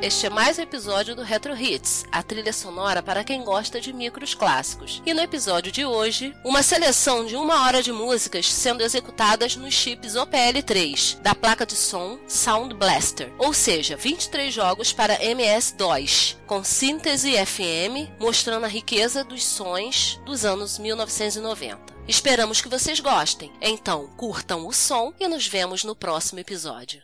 Este é mais um episódio do Retro Hits, a trilha sonora para quem gosta de micros clássicos. E no episódio de hoje, uma seleção de uma hora de músicas sendo executadas nos chips OPL3 da placa de som Sound Blaster, ou seja, 23 jogos para MS2, com síntese FM, mostrando a riqueza dos sons dos anos 1990. Esperamos que vocês gostem. Então, curtam o som e nos vemos no próximo episódio.